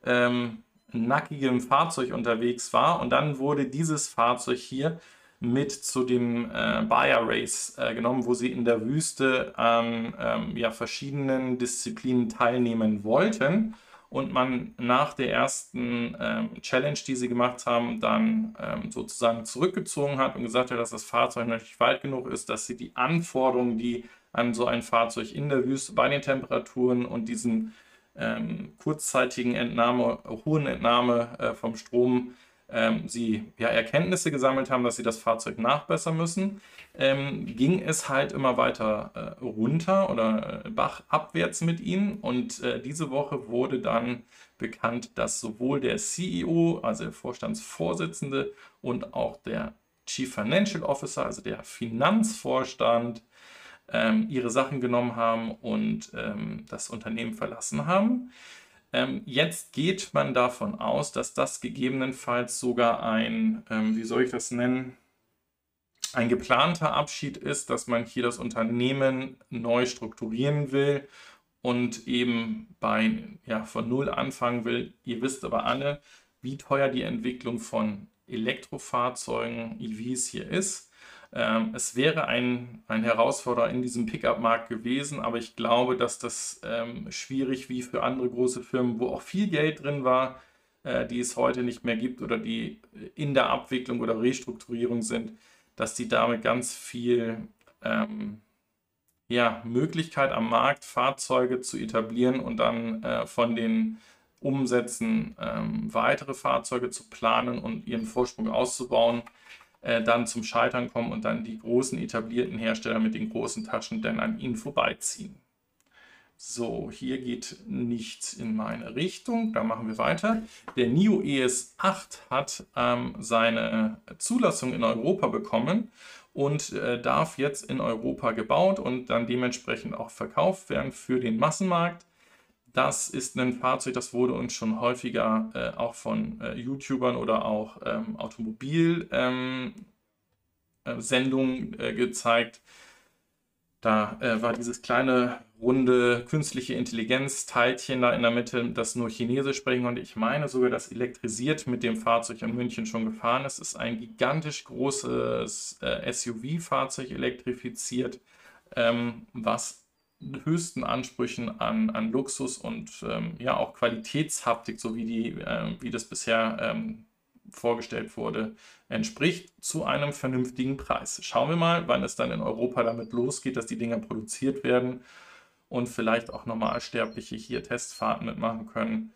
ähm, nackigem Fahrzeug unterwegs war. Und dann wurde dieses Fahrzeug hier mit zu dem äh, Bayer Race äh, genommen, wo sie in der Wüste an ähm, ja, verschiedenen Disziplinen teilnehmen wollten und man nach der ersten ähm, Challenge, die sie gemacht haben, dann ähm, sozusagen zurückgezogen hat und gesagt hat, dass das Fahrzeug nicht weit genug ist, dass sie die Anforderungen, die an so ein Fahrzeug in der Wüste bei den Temperaturen und diesen ähm, kurzzeitigen Entnahme, hohen Entnahme äh, vom Strom ähm, sie ja, Erkenntnisse gesammelt haben, dass sie das Fahrzeug nachbessern müssen, ähm, ging es halt immer weiter äh, runter oder äh, bachabwärts mit ihnen. Und äh, diese Woche wurde dann bekannt, dass sowohl der CEO, also der Vorstandsvorsitzende, und auch der Chief Financial Officer, also der Finanzvorstand, ähm, ihre Sachen genommen haben und ähm, das Unternehmen verlassen haben. Ähm, jetzt geht man davon aus, dass das gegebenenfalls sogar ein, ähm, wie soll ich das nennen, ein geplanter Abschied ist, dass man hier das Unternehmen neu strukturieren will und eben bei, ja, von Null anfangen will. Ihr wisst aber alle, wie teuer die Entwicklung von Elektrofahrzeugen, EVs hier ist. Ähm, es wäre ein, ein Herausforderer in diesem Pickup-Markt gewesen, aber ich glaube, dass das ähm, schwierig wie für andere große Firmen, wo auch viel Geld drin war, äh, die es heute nicht mehr gibt oder die in der Abwicklung oder Restrukturierung sind, dass die damit ganz viel ähm, ja, Möglichkeit am Markt, Fahrzeuge zu etablieren und dann äh, von den Umsätzen ähm, weitere Fahrzeuge zu planen und ihren Vorsprung auszubauen, äh, dann zum Scheitern kommen und dann die großen etablierten Hersteller mit den großen Taschen dann an ihnen vorbeiziehen. So, hier geht nichts in meine Richtung. Da machen wir weiter. Der NIO ES8 hat ähm, seine Zulassung in Europa bekommen und äh, darf jetzt in Europa gebaut und dann dementsprechend auch verkauft werden für den Massenmarkt. Das ist ein Fahrzeug, das wurde uns schon häufiger äh, auch von äh, YouTubern oder auch ähm, Automobilsendungen ähm, äh, äh, gezeigt. Da äh, war dieses kleine runde künstliche Intelligenz-Teilchen da in der Mitte, das nur Chinesisch sprechen und ich meine sogar, dass elektrisiert mit dem Fahrzeug in München schon gefahren ist. Es ist ein gigantisch großes SUV-Fahrzeug elektrifiziert, ähm, was höchsten Ansprüchen an, an Luxus und ähm, ja auch Qualitätshaptik, so wie, die, äh, wie das bisher ähm, vorgestellt wurde, entspricht zu einem vernünftigen Preis. Schauen wir mal, wann es dann in Europa damit losgeht, dass die Dinger produziert werden und vielleicht auch Normalsterbliche hier Testfahrten mitmachen können.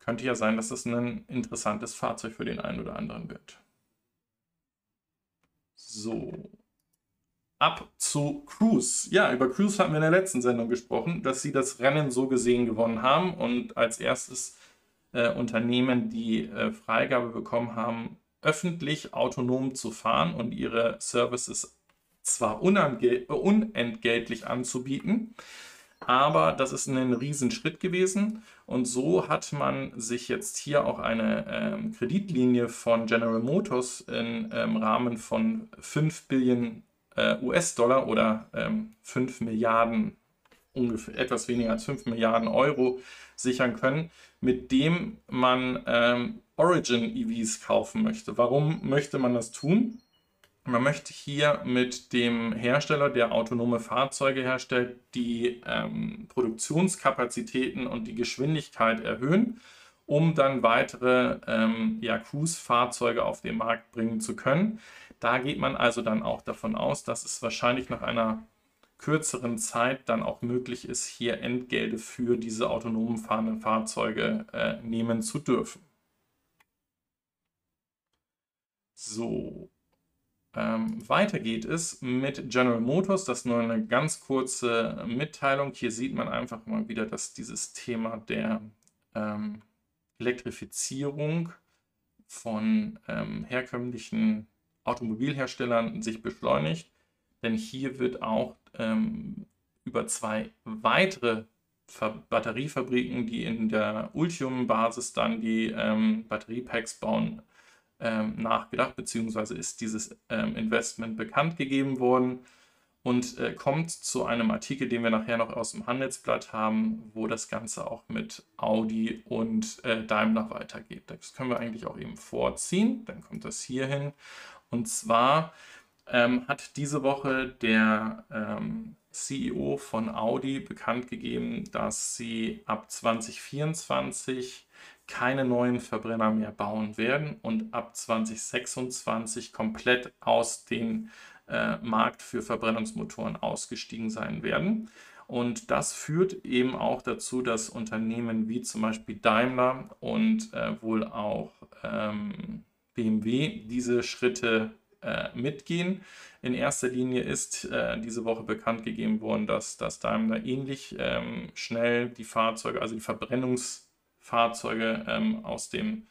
Könnte ja sein, dass es ein interessantes Fahrzeug für den einen oder anderen wird. So. Ab zu Cruise. Ja, über Cruise hatten wir in der letzten Sendung gesprochen, dass sie das Rennen so gesehen gewonnen haben und als erstes äh, Unternehmen, die äh, Freigabe bekommen haben, öffentlich autonom zu fahren und ihre Services zwar unentgeltlich anzubieten, aber das ist ein Riesenschritt gewesen und so hat man sich jetzt hier auch eine ähm, Kreditlinie von General Motors im ähm, Rahmen von 5 Billionen äh, US-Dollar oder ähm, 5 Milliarden ungefähr etwas weniger als 5 Milliarden Euro sichern können, mit dem man ähm, Origin EVs kaufen möchte. Warum möchte man das tun? Man möchte hier mit dem Hersteller, der autonome Fahrzeuge herstellt, die ähm, Produktionskapazitäten und die Geschwindigkeit erhöhen, um dann weitere ähm, ja, Cruise-Fahrzeuge auf den Markt bringen zu können. Da geht man also dann auch davon aus, dass es wahrscheinlich nach einer kürzeren Zeit dann auch möglich ist, hier Entgelte für diese autonomen fahrenden Fahrzeuge äh, nehmen zu dürfen. So, ähm, weiter geht es mit General Motors. Das ist nur eine ganz kurze Mitteilung. Hier sieht man einfach mal wieder, dass dieses Thema der ähm, Elektrifizierung von ähm, herkömmlichen Automobilherstellern sich beschleunigt. Denn hier wird auch ähm, über zwei weitere Ver Batteriefabriken, die in der Ultium-Basis dann die ähm, Batteriepacks bauen, ähm, nachgedacht, beziehungsweise ist dieses ähm, Investment bekannt gegeben worden und äh, kommt zu einem Artikel, den wir nachher noch aus dem Handelsblatt haben, wo das Ganze auch mit Audi und äh, Daimler weitergeht. Das können wir eigentlich auch eben vorziehen. Dann kommt das hier hin. Und zwar ähm, hat diese Woche der ähm, CEO von Audi bekannt gegeben, dass sie ab 2024 keine neuen Verbrenner mehr bauen werden und ab 2026 komplett aus dem äh, Markt für Verbrennungsmotoren ausgestiegen sein werden. Und das führt eben auch dazu, dass Unternehmen wie zum Beispiel Daimler und äh, wohl auch ähm, BMW diese Schritte äh, mitgehen. In erster Linie ist äh, diese Woche bekannt gegeben worden, dass, dass Daimler ähnlich ähm, schnell die Fahrzeuge, also die Verbrennungsfahrzeuge ähm, aus, dem,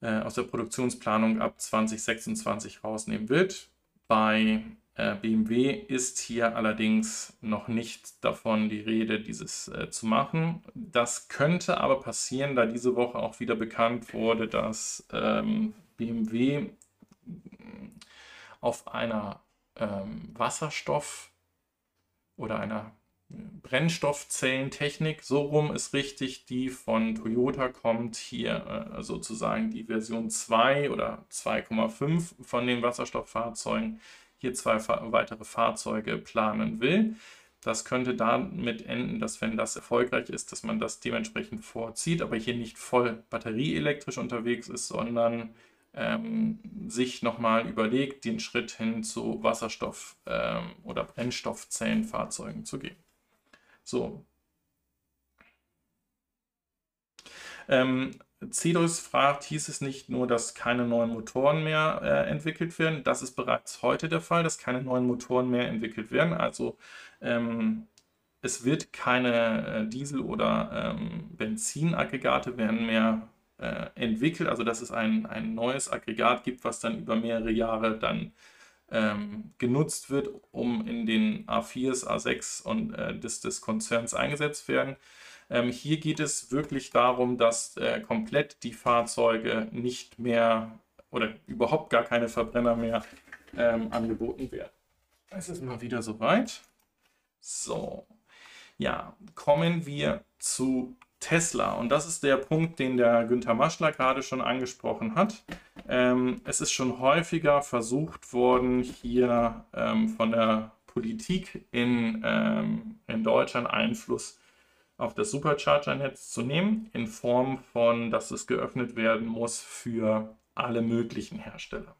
äh, aus der Produktionsplanung ab 2026 rausnehmen wird. Bei BMW ist hier allerdings noch nicht davon die Rede, dieses äh, zu machen. Das könnte aber passieren, da diese Woche auch wieder bekannt wurde, dass ähm, BMW auf einer ähm, Wasserstoff- oder einer äh, Brennstoffzellentechnik, so rum ist richtig, die von Toyota kommt, hier äh, sozusagen die Version 2 oder 2,5 von den Wasserstofffahrzeugen, hier zwei weitere Fahrzeuge planen will. Das könnte damit enden, dass wenn das erfolgreich ist, dass man das dementsprechend vorzieht, aber hier nicht voll batterieelektrisch unterwegs ist, sondern ähm, sich nochmal überlegt, den Schritt hin zu Wasserstoff- ähm, oder Brennstoffzellenfahrzeugen zu gehen. So. Ähm, CEDOS fragt, hieß es nicht nur, dass keine neuen Motoren mehr äh, entwickelt werden? Das ist bereits heute der Fall, dass keine neuen Motoren mehr entwickelt werden. Also ähm, es wird keine äh, Diesel- oder ähm, Benzinaggregate werden mehr äh, entwickelt, also dass es ein, ein neues Aggregat gibt, was dann über mehrere Jahre dann ähm, genutzt wird, um in den A4s, A6 und äh, des, des Konzerns eingesetzt werden. Ähm, hier geht es wirklich darum, dass äh, komplett die Fahrzeuge nicht mehr oder überhaupt gar keine Verbrenner mehr ähm, angeboten werden. Es ist mal wieder soweit. So, ja, kommen wir zu Tesla. Und das ist der Punkt, den der Günther Maschler gerade schon angesprochen hat. Ähm, es ist schon häufiger versucht worden, hier ähm, von der Politik in, ähm, in Deutschland Einfluss auf das Supercharger-Netz zu nehmen, in Form von, dass es geöffnet werden muss für alle möglichen Hersteller.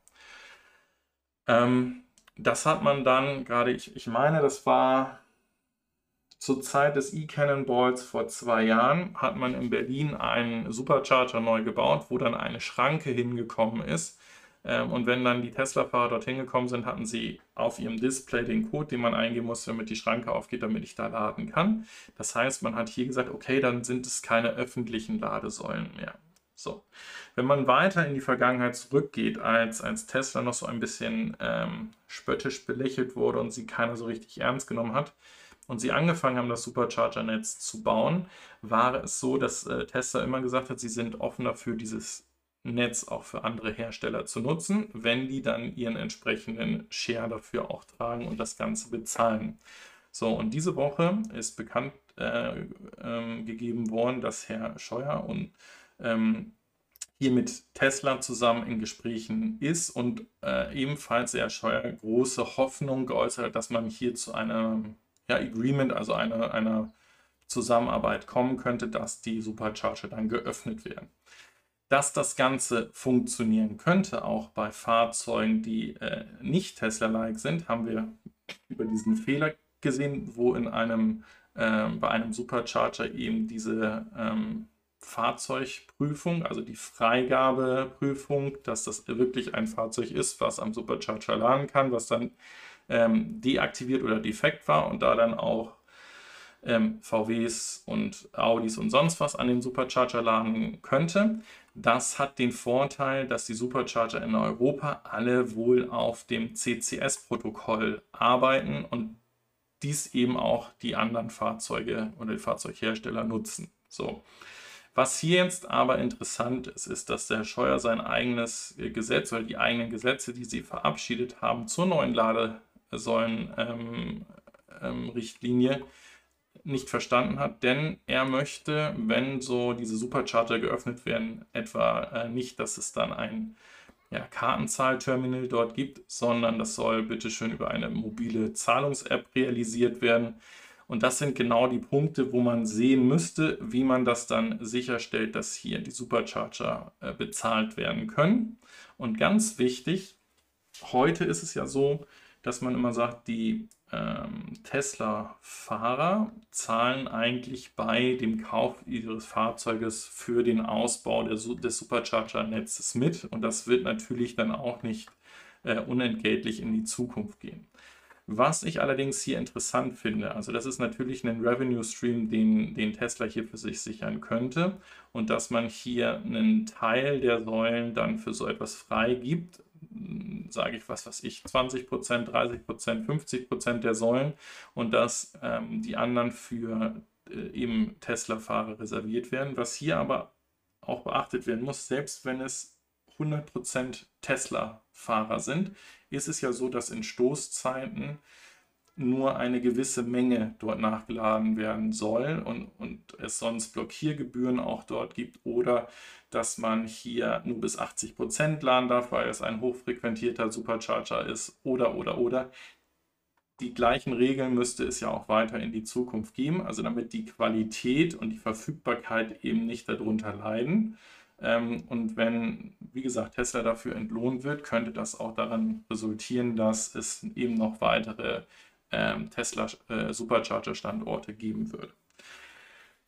Ähm, das hat man dann gerade, ich, ich meine, das war zur Zeit des E-Cannonballs vor zwei Jahren, hat man in Berlin einen Supercharger neu gebaut, wo dann eine Schranke hingekommen ist. Ähm, und wenn dann die Tesla-Fahrer dorthin gekommen sind, hatten sie auf ihrem Display den Code, den man eingeben muss, damit die Schranke aufgeht, damit ich da laden kann. Das heißt, man hat hier gesagt, okay, dann sind es keine öffentlichen Ladesäulen mehr. So. Wenn man weiter in die Vergangenheit zurückgeht, als, als Tesla noch so ein bisschen ähm, spöttisch belächelt wurde und sie keiner so richtig ernst genommen hat und sie angefangen haben, das Supercharger-Netz zu bauen, war es so, dass äh, Tesla immer gesagt hat, sie sind offen dafür, dieses Netz auch für andere Hersteller zu nutzen, wenn die dann ihren entsprechenden Share dafür auch tragen und das Ganze bezahlen. So, und diese Woche ist bekannt äh, ähm, gegeben worden, dass Herr Scheuer und ähm, hier mit Tesla zusammen in Gesprächen ist und äh, ebenfalls sehr scheuer große Hoffnung geäußert hat, dass man hier zu einem ja, Agreement, also einer, einer Zusammenarbeit kommen könnte, dass die Supercharger dann geöffnet werden. Dass das Ganze funktionieren könnte, auch bei Fahrzeugen, die äh, nicht Tesla-like sind, haben wir über diesen Fehler gesehen, wo in einem, äh, bei einem Supercharger eben diese ähm, Fahrzeugprüfung, also die Freigabeprüfung, dass das wirklich ein Fahrzeug ist, was am Supercharger laden kann, was dann ähm, deaktiviert oder defekt war und da dann auch ähm, VWs und Audis und sonst was an den Supercharger laden könnte. Das hat den Vorteil, dass die Supercharger in Europa alle wohl auf dem CCS-Protokoll arbeiten und dies eben auch die anderen Fahrzeuge oder die Fahrzeughersteller nutzen. So. Was hier jetzt aber interessant ist, ist, dass der Scheuer sein eigenes Gesetz oder die eigenen Gesetze, die sie verabschiedet haben zur neuen Ladesäulen-Richtlinie, ähm, ähm, nicht verstanden hat, denn er möchte, wenn so diese Supercharger geöffnet werden, etwa äh, nicht, dass es dann ein ja, Kartenzahlterminal dort gibt, sondern das soll bitteschön über eine mobile Zahlungs-App realisiert werden. Und das sind genau die Punkte, wo man sehen müsste, wie man das dann sicherstellt, dass hier die Supercharger äh, bezahlt werden können. Und ganz wichtig, heute ist es ja so, dass man immer sagt, die ähm, Tesla-Fahrer zahlen eigentlich bei dem Kauf ihres Fahrzeuges für den Ausbau des, des Supercharger-Netzes mit. Und das wird natürlich dann auch nicht äh, unentgeltlich in die Zukunft gehen. Was ich allerdings hier interessant finde, also das ist natürlich ein Revenue Stream, den, den Tesla hier für sich sichern könnte und dass man hier einen Teil der Säulen dann für so etwas frei gibt, sage ich was was ich, 20%, 30%, 50% der Säulen und dass ähm, die anderen für äh, eben Tesla-Fahrer reserviert werden. Was hier aber auch beachtet werden muss, selbst wenn es 100% Tesla-Fahrer sind, ist es ja so, dass in Stoßzeiten nur eine gewisse Menge dort nachgeladen werden soll und, und es sonst Blockiergebühren auch dort gibt oder dass man hier nur bis 80 Prozent laden darf, weil es ein hochfrequentierter Supercharger ist oder oder oder. Die gleichen Regeln müsste es ja auch weiter in die Zukunft geben, also damit die Qualität und die Verfügbarkeit eben nicht darunter leiden. Ähm, und wenn, wie gesagt, Tesla dafür entlohnt wird, könnte das auch daran resultieren, dass es eben noch weitere ähm, Tesla äh, Supercharger Standorte geben würde.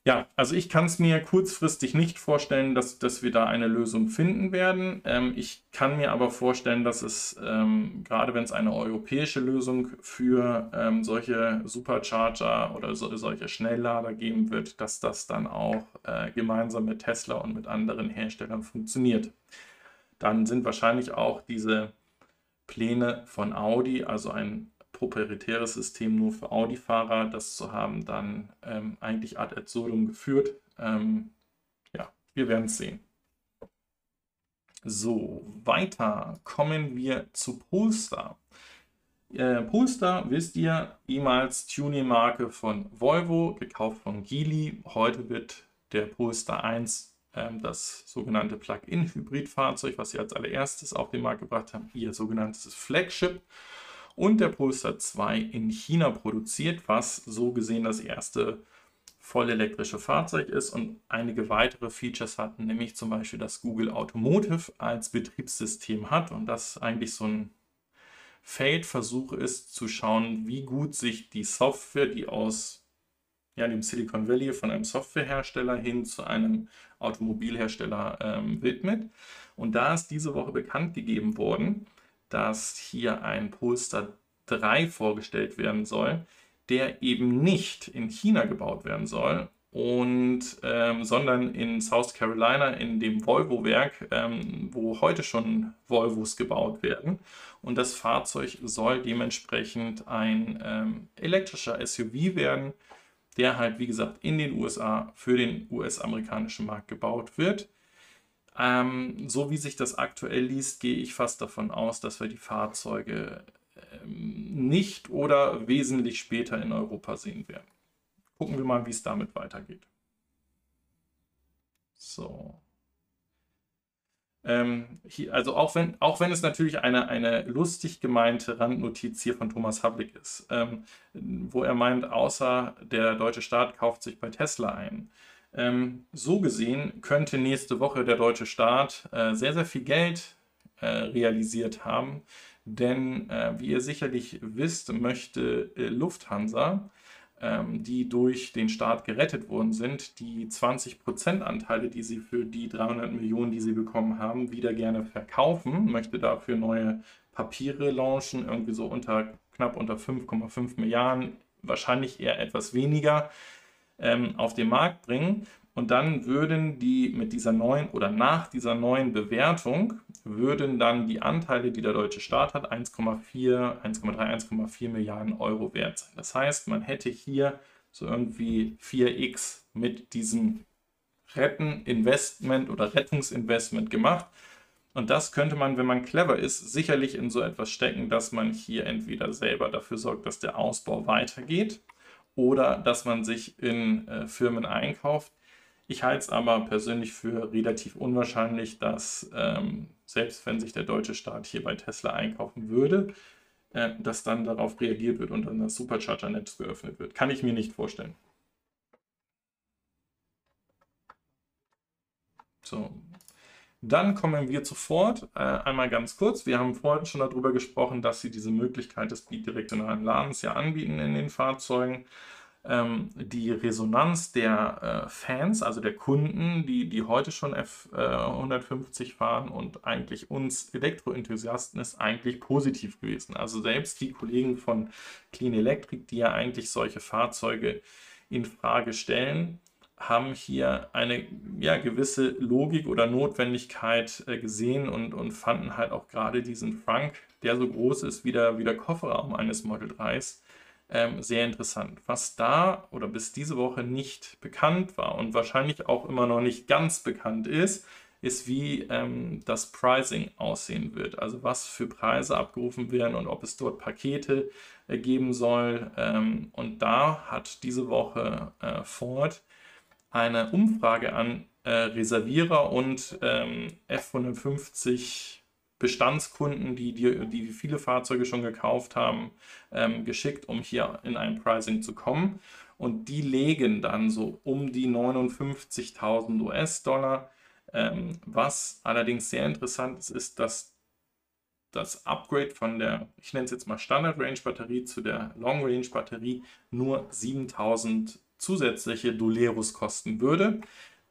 Ja, also ich kann es mir kurzfristig nicht vorstellen, dass, dass wir da eine Lösung finden werden. Ähm, ich kann mir aber vorstellen, dass es, ähm, gerade wenn es eine europäische Lösung für ähm, solche Supercharger oder so, solche Schnelllader geben wird, dass das dann auch äh, gemeinsam mit Tesla und mit anderen Herstellern funktioniert. Dann sind wahrscheinlich auch diese Pläne von Audi, also ein proprietäres System nur für Audi-Fahrer, das zu haben, dann ähm, eigentlich ad absurdum geführt. Ähm, ja, wir werden es sehen. So, weiter kommen wir zu Polestar. Äh, Polestar, wisst ihr, ehemals Tuning-Marke von Volvo, gekauft von Geely. Heute wird der Polestar 1 ähm, das sogenannte Plug-in-Hybrid-Fahrzeug, was sie als allererstes auf den Markt gebracht haben, ihr sogenanntes Flagship. Und der Polestar 2 in China produziert, was so gesehen das erste vollelektrische Fahrzeug ist und einige weitere Features hat, nämlich zum Beispiel, dass Google Automotive als Betriebssystem hat und das eigentlich so ein Feldversuch ist, zu schauen, wie gut sich die Software, die aus ja, dem Silicon Valley von einem Softwarehersteller hin zu einem Automobilhersteller ähm, widmet. Und da ist diese Woche bekannt gegeben worden, dass hier ein Polestar 3 vorgestellt werden soll, der eben nicht in China gebaut werden soll, und, ähm, sondern in South Carolina in dem Volvo-Werk, ähm, wo heute schon Volvos gebaut werden. Und das Fahrzeug soll dementsprechend ein ähm, elektrischer SUV werden, der halt, wie gesagt, in den USA für den US-amerikanischen Markt gebaut wird. Ähm, so wie sich das aktuell liest, gehe ich fast davon aus, dass wir die Fahrzeuge ähm, nicht oder wesentlich später in Europa sehen werden. Gucken wir mal, wie es damit weitergeht. So. Ähm, hier, also auch wenn, auch wenn es natürlich eine, eine lustig gemeinte Randnotiz hier von Thomas Hablik ist, ähm, wo er meint, außer der deutsche Staat kauft sich bei Tesla ein. Ähm, so gesehen könnte nächste Woche der deutsche Staat äh, sehr, sehr viel Geld äh, realisiert haben, denn äh, wie ihr sicherlich wisst, möchte äh, Lufthansa ähm, die durch den Staat gerettet worden sind, die 20% Anteile, die sie für die 300 Millionen, die sie bekommen haben, wieder gerne verkaufen, möchte dafür neue Papiere launchen, irgendwie so unter knapp unter 5,5 Milliarden, wahrscheinlich eher etwas weniger, ähm, auf den Markt bringen. Und dann würden die mit dieser neuen oder nach dieser neuen Bewertung würden dann die Anteile, die der deutsche Staat hat, 1,4, 1,3, 1,4 Milliarden Euro wert sein. Das heißt, man hätte hier so irgendwie 4x mit diesem Retteninvestment oder Rettungsinvestment gemacht. Und das könnte man, wenn man clever ist, sicherlich in so etwas stecken, dass man hier entweder selber dafür sorgt, dass der Ausbau weitergeht oder dass man sich in äh, Firmen einkauft, ich halte es aber persönlich für relativ unwahrscheinlich, dass ähm, selbst wenn sich der deutsche Staat hier bei Tesla einkaufen würde, äh, dass dann darauf reagiert wird und dann das Supercharger-Netz geöffnet wird. Kann ich mir nicht vorstellen. So, dann kommen wir zu Ford. Äh, einmal ganz kurz. Wir haben vorhin schon darüber gesprochen, dass sie diese Möglichkeit des bidirektionalen Ladens ja anbieten in den Fahrzeugen ähm, die Resonanz der äh, Fans, also der Kunden, die, die heute schon F150 äh, fahren und eigentlich uns Elektroenthusiasten ist eigentlich positiv gewesen. Also selbst die Kollegen von Clean Electric, die ja eigentlich solche Fahrzeuge in Frage stellen, haben hier eine ja, gewisse Logik oder Notwendigkeit äh, gesehen und, und fanden halt auch gerade diesen Frank, der so groß ist wie der, wie der Kofferraum eines Model 3s, ähm, sehr interessant. Was da oder bis diese Woche nicht bekannt war und wahrscheinlich auch immer noch nicht ganz bekannt ist, ist, wie ähm, das Pricing aussehen wird. Also was für Preise abgerufen werden und ob es dort Pakete äh, geben soll. Ähm, und da hat diese Woche äh, Ford eine Umfrage an äh, Reservierer und ähm, F150 Bestandskunden, die, die, die viele Fahrzeuge schon gekauft haben, ähm, geschickt, um hier in ein Pricing zu kommen. Und die legen dann so um die 59.000 US-Dollar. Ähm, was allerdings sehr interessant ist, ist, dass das Upgrade von der, ich nenne es jetzt mal Standard Range Batterie zu der Long Range Batterie nur 7000 zusätzliche Doleros kosten würde.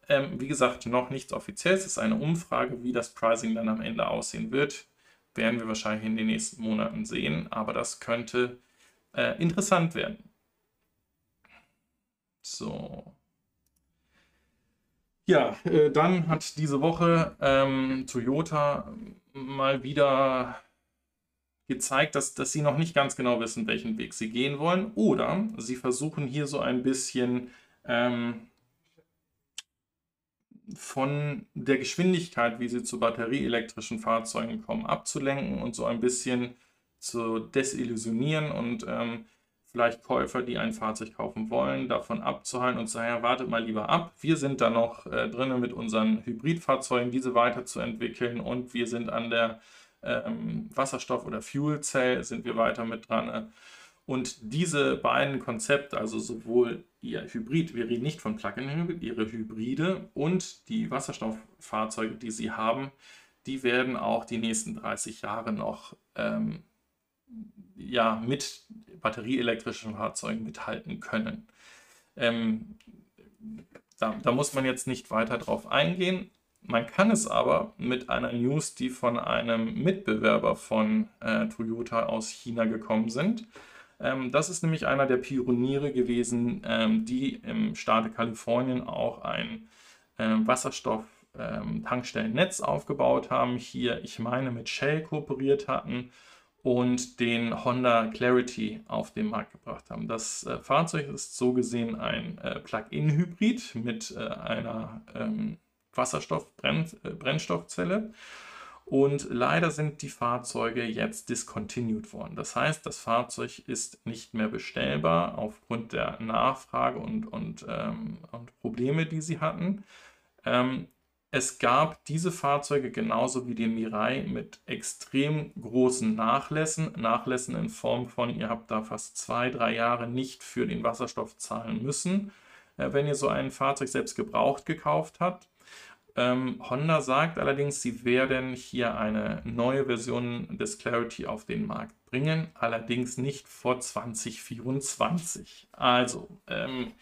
Ähm, wie gesagt, noch nichts Offizielles. Es ist eine Umfrage, wie das Pricing dann am Ende aussehen wird. Werden wir wahrscheinlich in den nächsten Monaten sehen, aber das könnte äh, interessant werden. So. Ja, äh, dann hat diese Woche ähm, Toyota mal wieder gezeigt, dass, dass sie noch nicht ganz genau wissen, welchen Weg sie gehen wollen. Oder sie versuchen hier so ein bisschen ähm, von der Geschwindigkeit, wie sie zu batterieelektrischen Fahrzeugen kommen, abzulenken und so ein bisschen zu desillusionieren und ähm, vielleicht Käufer, die ein Fahrzeug kaufen wollen, davon abzuhalten und zu sagen, ja, wartet mal lieber ab. Wir sind da noch äh, drinnen mit unseren Hybridfahrzeugen, diese weiterzuentwickeln und wir sind an der ähm, Wasserstoff- oder Fuel Cell sind wir weiter mit dran. Und diese beiden Konzepte, also sowohl ihr Hybrid, wir reden nicht von Plug-in-Hybrid, ihre Hybride und die Wasserstofffahrzeuge, die sie haben, die werden auch die nächsten 30 Jahre noch ähm, ja, mit batterieelektrischen Fahrzeugen mithalten können. Ähm, da, da, muss man jetzt nicht weiter drauf eingehen. Man kann es aber mit einer News, die von einem Mitbewerber von äh, Toyota aus China gekommen sind. Ähm, das ist nämlich einer der Pioniere gewesen, ähm, die im Staate Kalifornien auch ein äh, Wasserstoff-Tankstellennetz ähm, aufgebaut haben. Hier, ich meine, mit Shell kooperiert hatten und den Honda Clarity auf den Markt gebracht haben. Das äh, Fahrzeug ist so gesehen ein äh, Plug-in-Hybrid mit äh, einer ähm, Wasserstoff-Brennstoffzelle. Äh, und leider sind die Fahrzeuge jetzt discontinued worden. Das heißt, das Fahrzeug ist nicht mehr bestellbar aufgrund der Nachfrage und, und, ähm, und Probleme, die sie hatten. Ähm, es gab diese Fahrzeuge genauso wie den Mirai mit extrem großen Nachlässen. Nachlässen in Form von, ihr habt da fast zwei, drei Jahre nicht für den Wasserstoff zahlen müssen, äh, wenn ihr so ein Fahrzeug selbst gebraucht gekauft habt. Ähm, Honda sagt allerdings, sie werden hier eine neue Version des Clarity auf den Markt bringen, allerdings nicht vor 2024. Also, ähm,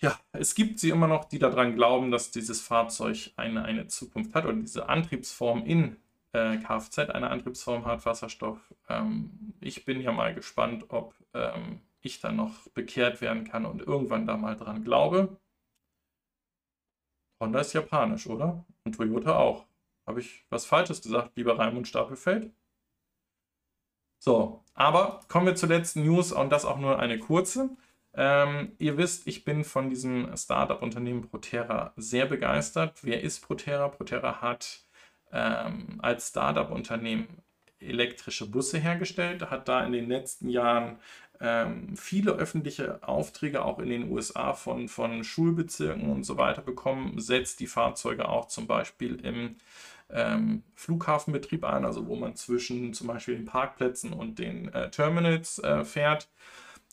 ja, es gibt sie immer noch, die daran glauben, dass dieses Fahrzeug eine, eine Zukunft hat oder diese Antriebsform in äh, Kfz eine Antriebsform hat, Wasserstoff. Ähm, ich bin ja mal gespannt, ob ähm, ich dann noch bekehrt werden kann und irgendwann da mal dran glaube. Honda ist japanisch, oder? Und Toyota auch. Habe ich was Falsches gesagt, lieber Raimund Stapelfeld? So, aber kommen wir zur letzten News und das auch nur eine kurze. Ähm, ihr wisst, ich bin von diesem Startup-Unternehmen Proterra sehr begeistert. Wer ist Proterra? Proterra hat ähm, als Startup-Unternehmen elektrische Busse hergestellt, hat da in den letzten Jahren ähm, viele öffentliche Aufträge auch in den USA von, von Schulbezirken und so weiter bekommen, setzt die Fahrzeuge auch zum Beispiel im ähm, Flughafenbetrieb ein, also wo man zwischen zum Beispiel den Parkplätzen und den äh, Terminals äh, fährt.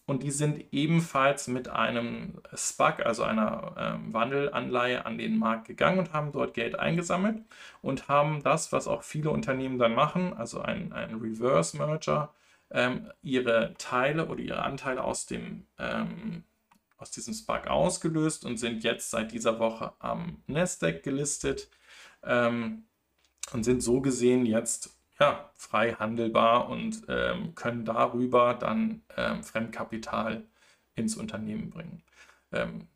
Und die sind ebenfalls mit einem SPAC, also einer ähm, Wandelanleihe, an den Markt gegangen und haben dort Geld eingesammelt und haben das, was auch viele Unternehmen dann machen, also ein, ein Reverse Merger, ähm, ihre Teile oder ihre Anteile aus dem ähm, aus diesem SPAC ausgelöst und sind jetzt seit dieser Woche am Nasdaq gelistet ähm, und sind so gesehen jetzt ja, frei handelbar und ähm, können darüber dann ähm, Fremdkapital ins Unternehmen bringen. Ähm,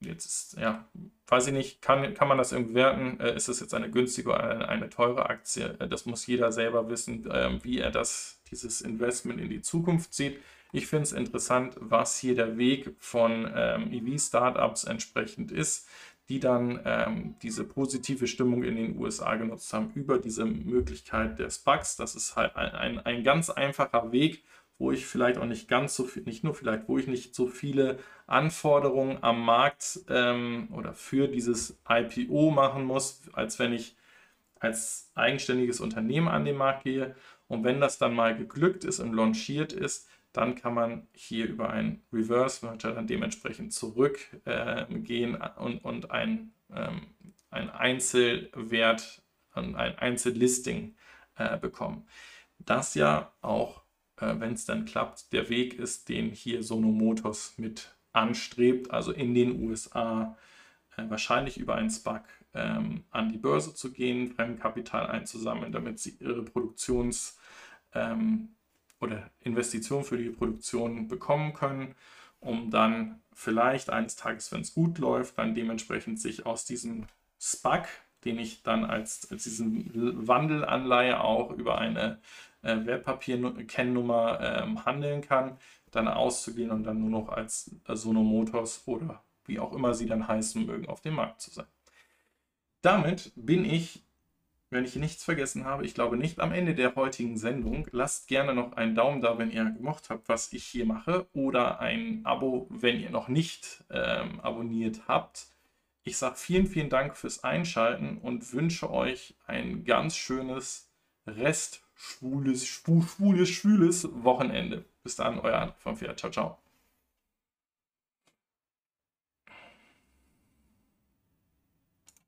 jetzt ist, ja, weiß ich nicht, kann, kann man das irgendwie werten? Äh, ist es jetzt eine günstige oder eine, eine teure Aktie? Äh, das muss jeder selber wissen, wie er das, dieses Investment in die Zukunft sieht. Ich finde es interessant, was hier der Weg von ähm, EV-Startups entsprechend ist die dann ähm, diese positive Stimmung in den USA genutzt haben über diese Möglichkeit des Bugs. Das ist halt ein, ein, ein ganz einfacher Weg, wo ich vielleicht auch nicht ganz so viel, nicht nur vielleicht, wo ich nicht so viele Anforderungen am Markt ähm, oder für dieses IPO machen muss, als wenn ich als eigenständiges Unternehmen an den Markt gehe. Und wenn das dann mal geglückt ist und launchiert ist, dann kann man hier über ein Reverse Merger dann dementsprechend zurückgehen äh, und, und ein, ähm, ein Einzelwert, ein Einzellisting äh, bekommen. Das ja auch, äh, wenn es dann klappt, der Weg ist, den hier Sono Motors mit anstrebt, also in den USA äh, wahrscheinlich über ein SPAC ähm, an die Börse zu gehen, Fremdkapital einzusammeln, damit sie ihre Produktions- ähm, oder Investitionen für die Produktion bekommen können, um dann vielleicht eines Tages, wenn es gut läuft, dann dementsprechend sich aus diesem SPAC, den ich dann als, als diesen Wandelanleihe auch über eine äh, Wertpapierkennnummer ähm, handeln kann, dann auszugehen und dann nur noch als äh, Sono Motors oder wie auch immer sie dann heißen mögen, auf dem Markt zu sein. Damit bin ich wenn ich nichts vergessen habe, ich glaube nicht am Ende der heutigen Sendung. Lasst gerne noch einen Daumen da, wenn ihr gemocht habt, was ich hier mache, oder ein Abo, wenn ihr noch nicht ähm, abonniert habt. Ich sage vielen, vielen Dank fürs Einschalten und wünsche euch ein ganz schönes Rest schwules, schwules, schwules Wochenende. Bis dann, euer Anna vom Pferd. Ciao, ciao.